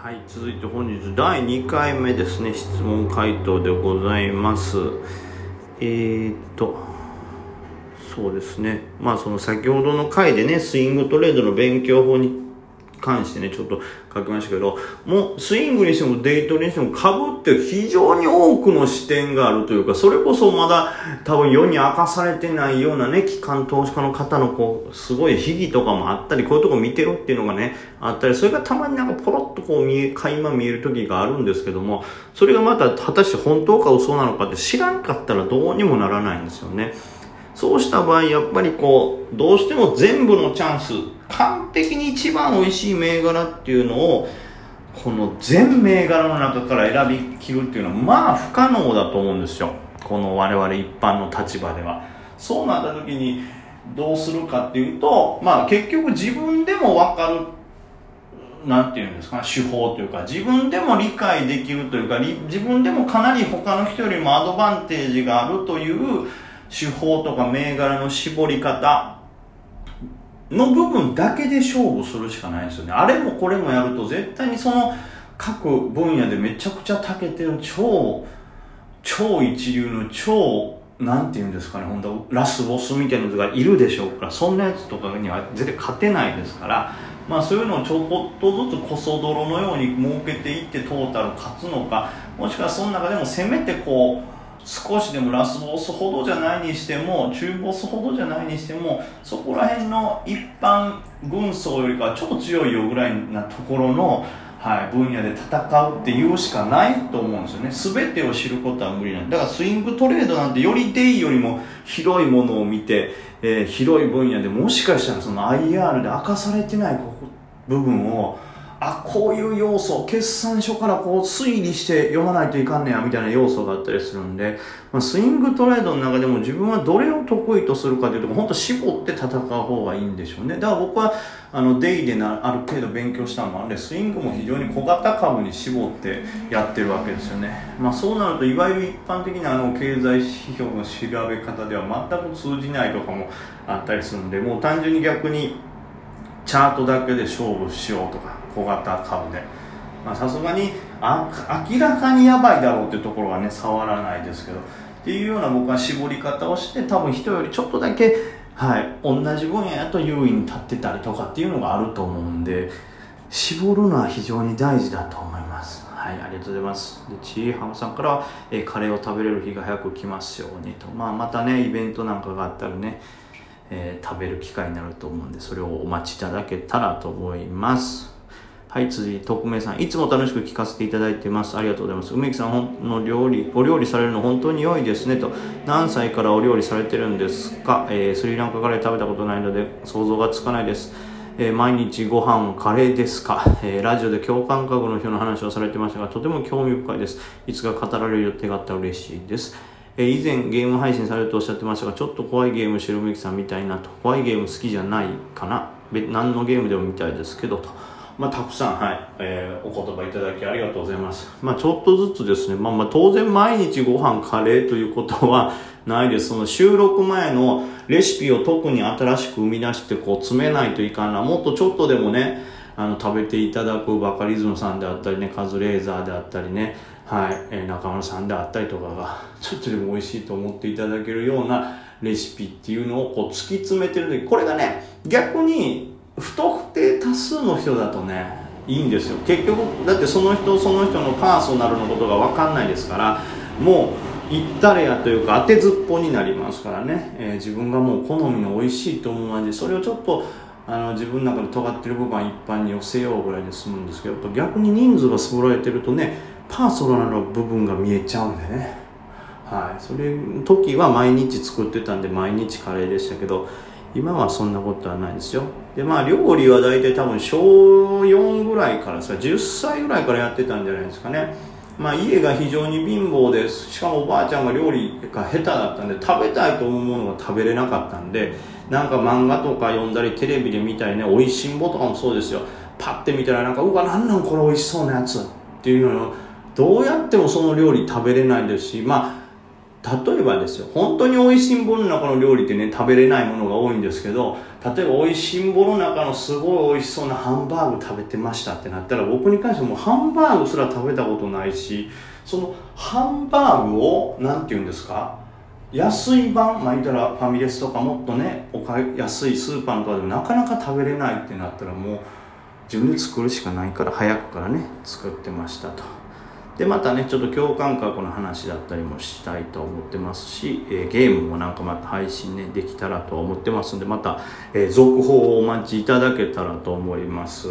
はい続いて本日第2回目ですね。質問回答でございます。えー、っとそうですね。まあその先ほどの回でねスイングトレードの勉強法に関してね、ちょっと書きましたけど、もうスイングにしてもデイトレにしても株って非常に多くの視点があるというか、それこそまだ多分世に明かされてないようなね、機関投資家の方のこう、すごい秘技とかもあったり、こういうとこ見てるっていうのがね、あったり、それがたまになんかポロッとこう見え、垣間見える時があるんですけども、それがまた果たして本当か嘘なのかって知らんかったらどうにもならないんですよね。そうした場合、やっぱりこう、どうしても全部のチャンス、完璧に一番美味しい銘柄っていうのを、この全銘柄の中から選びきるっていうのは、まあ不可能だと思うんですよ。この我々一般の立場では。そうなった時に、どうするかっていうと、まあ結局自分でもわかるなんていうんですか、手法というか、自分でも理解できるというか、自分でもかなり他の人よりもアドバンテージがあるという手法とか銘柄の絞り方の部分だけで勝負するしかないんですよね。あれもこれもやると絶対にその各分野でめちゃくちゃ長けてる超、超一流の超、なんて言うんですかね、本当ラスボスみたいなのがいるでしょうから、そんなやつとかには絶対勝てないですから、まあそういうのをちょこっとずつこそ泥のように設けていってトータル勝つのか、もしくはその中でもせめてこう、少しでもラスボスほどじゃないにしても中ボスほどじゃないにしてもそこら辺の一般軍曹よりかはちょっと強いよぐらいなところの、はい、分野で戦うっていうしかないと思うんですよね。全てを知ることは無理なんだからスイングトレードなんてよりデイよりも広いものを見て、えー、広い分野でもしかしたらその IR で明かされてない部分をあこういう要素決算書からこう推理して読まないといかんねやみたいな要素があったりするんで、まあ、スイングトレードの中でも自分はどれを得意とするかというと本当絞って戦う方がいいんでしょうね。だから僕はあのデイでなある程度勉強したのもあるんでスイングも非常に小型株に絞ってやってるわけですよね、まあ、そうなるといわゆる一般的なあの経済指標の調べ方では全く通じないとかもあったりするんでもう単純に逆にチャートだけで勝負しようとか小型株で。さすがに明らかにやばいだろうっていうところはね触らないですけど。っていうような僕は絞り方をして多分人よりちょっとだけはい同じ分野やと優位に立ってたりとかっていうのがあると思うんで絞るのは非常に大事だと思います。はいありがとうございます。でちーはむさんから、え、カレーを食べれる日が早く来ますようにと。まあまたねイベントなんかがあったらねえー、食べる機会になると思うんでそれをお待ちいただけたらと思います。はい、続いて、匿名さん。いつも楽しく聞かせていただいてます。ありがとうございます。梅木さんの料理、お料理されるの本当に良いですね。と、何歳からお料理されてるんですか、えー、スリランカカレー食べたことないので想像がつかないです。えー、毎日ご飯カレーですか、えー、ラジオで共感覚の人の話をされてましたが、とても興味深いです。いつか語られる予定があったら嬉しいです。えー、以前ゲーム配信されるとおっしゃってましたが、ちょっと怖いゲームしてる梅木さんみたいなと、怖いゲーム好きじゃないかな。何のゲームでもみたいですけど、と。まあ、たくさん、はい、えー、お言葉いただきありがとうございます。まあ、ちょっとずつですね、まあ、まあ、当然毎日ご飯カレーということはないです。その収録前のレシピを特に新しく生み出して、こう、詰めないといかんな。もっとちょっとでもね、あの、食べていただくバカリズムさんであったりね、カズレーザーであったりね、はい、えー、中村さんであったりとかが、ちょっとでも美味しいと思っていただけるようなレシピっていうのをこう突き詰めてるで、これがね、逆に不特定多数の人だとねいいんですよ。結局だってその人その人のパーソナルのことが分かんないですからもう行ったれやというか当てずっぽになりますからね、えー、自分がもう好みの美味しいと思う味。それをちょっとあの自分の中で尖ってる部分は一般に寄せようぐらいで済むんですけど逆に人数が絞られてるとねパーソナルの部分が見えちゃうんでね。はい。それ時は毎日作ってたんで毎日カレーでしたけど今はそんなことはないですよ。でまあ料理は大体多分小4ぐらいからさ10歳ぐらいからやってたんじゃないですかね。まあ家が非常に貧乏ですしかもおばあちゃんが料理が下手だったんで食べたいと思うものが食べれなかったんでなんか漫画とか読んだりテレビで見たりねおいしんぼとかもそうですよ。パッて見たらなんかうわなんなんこれおいしそうなやつっていうのをどうやってもその料理食べれないですしまあ例えばですよ本当に美味しんぼの中の料理ってね食べれないものが多いんですけど例えば美味しんぼの中のすごい美味しそうなハンバーグ食べてましたってなったら僕に関してはもうハンバーグすら食べたことないしそのハンバーグを何て言うんですか？安い版まあ言ったらファミレスとかもっとねおか安いスーパーとかでもなかなか食べれないってなったらもう自分で作るしかないから早くからね作ってましたと。でまたねちょっと共感覚の話だったりもしたいと思ってますし、えー、ゲームもなんかまた配信ねできたらと思ってますんでまた、えー、続報をお待ちいただけたらと思います。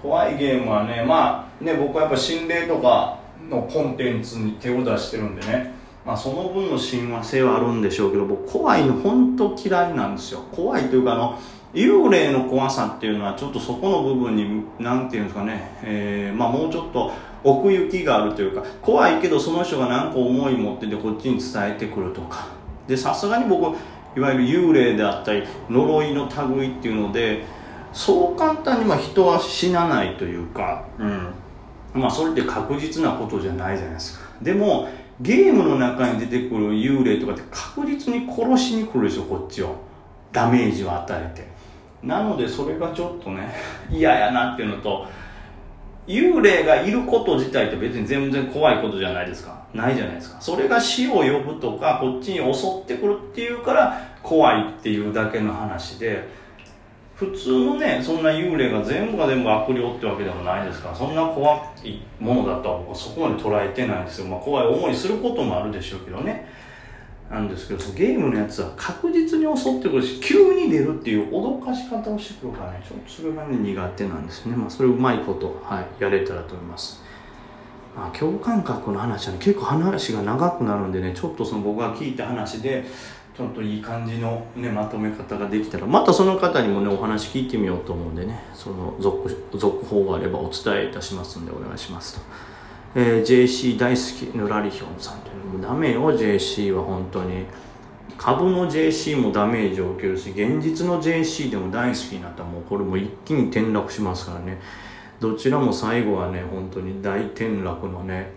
怖いゲームはねまあね僕はやっぱ心霊とかのコンテンツに手を出してるんでね。まあ、その分の親和性はあるんでしょうけど僕怖いの本当嫌いなんですよ。怖いというかあの幽霊の怖さっていうのはちょっとそこの部分に何て言うんですかね、えー、まあ、もうちょっと奥行きがあるというか怖いけどその人が何か思い持っててこっちに伝えてくるとか。でさすがに僕いわゆる幽霊であったり呪いの類っていうのでそう簡単にま人は死なないというか、うん、まあそれって確実なことじゃないじゃないですか。でもゲームの中に出てくる幽霊とかって確実に殺しに来るでしょこっちを。ダメージを与えて。なのでそれがちょっとね嫌やなっていうのと幽霊がいること自体って別に全然怖いことじゃないですか。ないじゃないですか。それが死を呼ぶとかこっちに襲ってくるっていうから怖いっていうだけの話で普通のねそんな幽霊が全部が全部悪霊ってわけでもないですからそんな怖いものだとは僕はそこまで捉えてないんですよ、まあ、怖い思いすることもあるでしょうけどね。なんですけどゲームのやつは確実に襲ってくるし急に出るっていう脅かし方をしてくるからねちょっとそれがね苦手なんですねまあそれをうまいこと、はい、やれたらと思いますまあ共感覚の話はね結構話が長くなるんでねちょっとその僕が聞いた話でちょっといい感じの、ね、まとめ方ができたらまたその方にもねお話聞いてみようと思うんでねその続続報があればお伝えいたしますんでお願いしますと。えー、JC 大好きぬらりひょんさんというダメよ JC は本当に。株の JC もダメージを受けるし現実の JC でも大好きになった。らもうこれも一気に転落しますからね。どちらも最後はね本当に大転落のね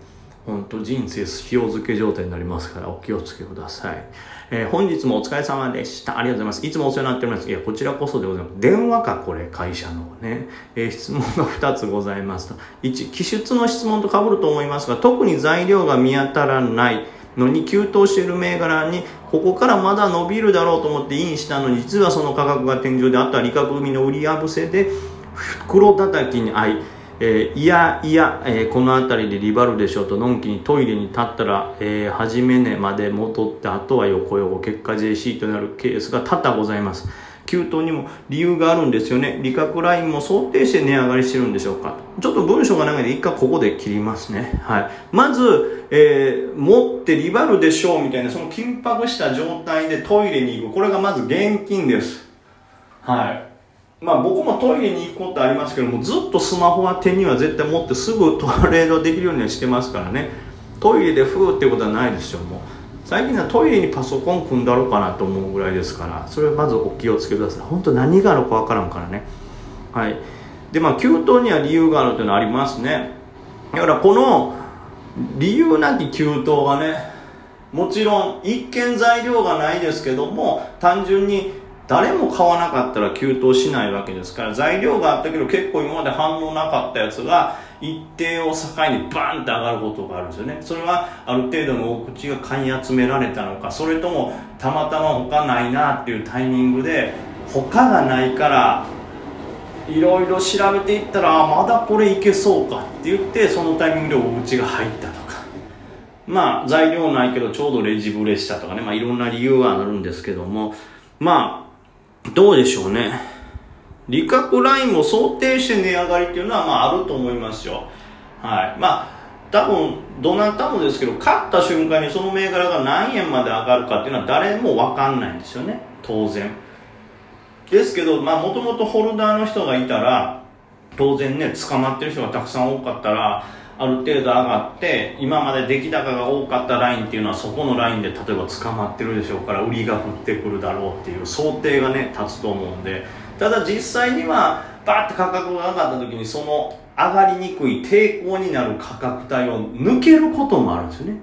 本当人生塩漬け状態になりますからお気をつけください、えー、本日もお疲れ様でした。ありがとうございます。いつもお世話になっております。いやこちらこそでございます。電話かこれ会社のね、えー、質問が2つございますと。1記述の質問と被ると思いますが特に材料が見当たらないのに急騰している銘柄にここからまだ伸びるだろうと思ってインしたのに実はその価格が天井であった利確組の売りやぶせで袋叩きに合いえー、いやいや、えー、この辺りでリバルでしょうとのんきにトイレに立ったら、えー、初め値まで戻ってあとは横横結果 JC となるケースが多々ございます。急騰にも理由があるんですよね。利確ラインも想定して値上がりしてるんでしょうか。ちょっと文章が長いので一回ここで切りますね。はい。まず、えー、持ってリバルでしょうみたいなその緊迫した状態でトイレに行く。これがまず現金です。はい。まあ僕もトイレに行くことありますけどもずっとスマホは手には絶対持ってすぐトレードできるようにはしてますからね。トイレでフーってことはないですよもう。最近はトイレにパソコン組んだろうかなと思うぐらいですからそれはまずお気をつけください。本当何があるかわからんからね。はい。でまあ急騰には理由があるというのはありますね。だからこの理由なき急騰がねもちろん一見材料がないですけども単純に誰も買わなかったら急騰しないわけですから材料があったけど結構今まで反応なかったやつが一定を境にバーンって上がることがあるんですよね。それはある程度の大口が買い集められたのかそれともたまたま他ないなっていうタイミングで他がないからいろいろ調べていったらまだこれいけそうかって言ってそのタイミングで大口が入ったとか。まあ材料ないけどちょうどレジブレしたとかね。まあいろんな理由はあるんですけども。まあどうでしょうね。利確ラインも想定して値上がりっていうのはまああると思いますよ。はい。まあ、多分、どなたもですけど、買った瞬間にその銘柄が何円まで上がるかっていうのは誰もわかんないんですよね。当然。ですけど、まあ、もともとホルダーの人がいたら、当然ね、捕まってる人がたくさん多かったら、ある程度上がって今まで出来高が多かったラインっていうのはそこのラインで例えば捕まってるでしょうから売りが降ってくるだろうっていう想定がね立つと思うんでただ実際にはバーって価格が上がった時にその上がりにくい抵抗になる価格帯を抜けることもあるんですよね。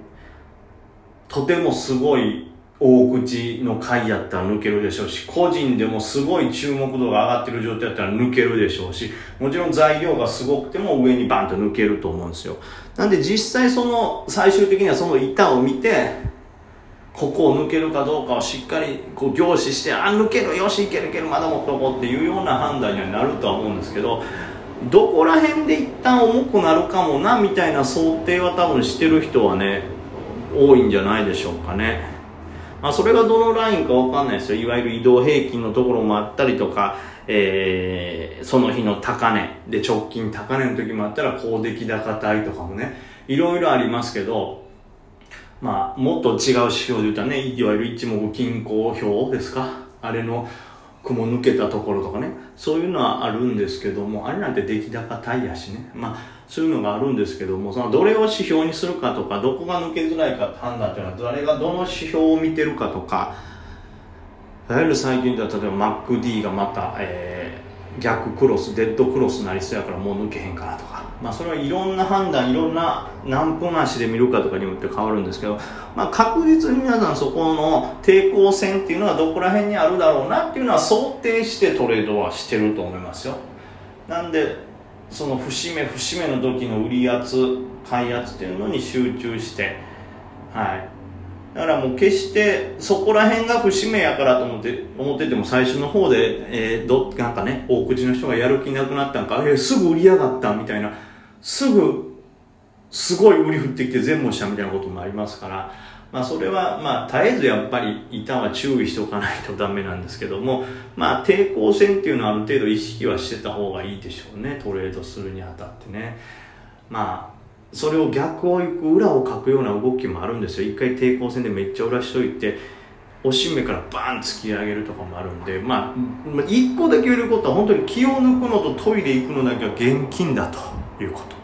とてもすごい大口の回やったら抜けるでしょうし、個人でもすごい注目度が上がってる状態やったら抜けるでしょうし、もちろん材料がすごくても上にバンと抜けると思うんですよ。なんで実際その最終的にはその板を見て、ここを抜けるかどうかをしっかりこう凝視して、あ、抜ける、よし、いけるいける、まだ持っとこうっていうような判断にはなるとは思うんですけど、どこら辺で一旦重くなるかもなみたいな想定は多分してる人はね多いんじゃないでしょうかね、まあ、それがどのラインかわかんないですよ。いわゆる移動平均のところもあったりとか、えー、その日の高値。で直近高値の時もあったら高出来高帯とかもね。いろいろありますけどまあもっと違う指標で言うとねいわゆる一目均衡表ですか。あれの雲抜けたところとかね。そういうのはあるんですけどもあれなんて出来高タイやしね。まあそういうのがあるんですけどもそのどれを指標にするかとかどこが抜けづらいか判断っていうのは誰がどの指標を見てるかとかいわゆる最近では例えば MacD がまた、えー、逆クロスデッドクロスなりそうやからもう抜けへんかなとかまあそれはいろんな判断いろんな何分足で見るかとかによって変わるんですけど、まあ、確実に皆さんそこの抵抗線っていうのはどこら辺にあるだろうなっていうのは想定してトレードはしてると思いますよ。なんでその節目節目の時の売り圧買い圧っていうのに集中してはい。だからもう決してそこら辺が節目やからと思って思ってても最初の方で、えー、どなんかね大口の人がやる気なくなったんか、えー、すぐ売り上がったみたいなすぐすごい売り降ってきて全部したみたいなこともありますから、まあそれはまあ絶えずやっぱり板は注意しておかないとダメなんですけども、まあ抵抗線っていうのはある程度意識はしてた方がいいでしょうね、トレードするにあたってね。まあ、それを逆を行く裏をかくような動きもあるんですよ。一回抵抗線でめっちゃ裏しといて、おしめからバーン突き上げるとかもあるんで、まあ、一個だけ言えることは本当に気を抜くのとトイレ行くのだけは現金だということ。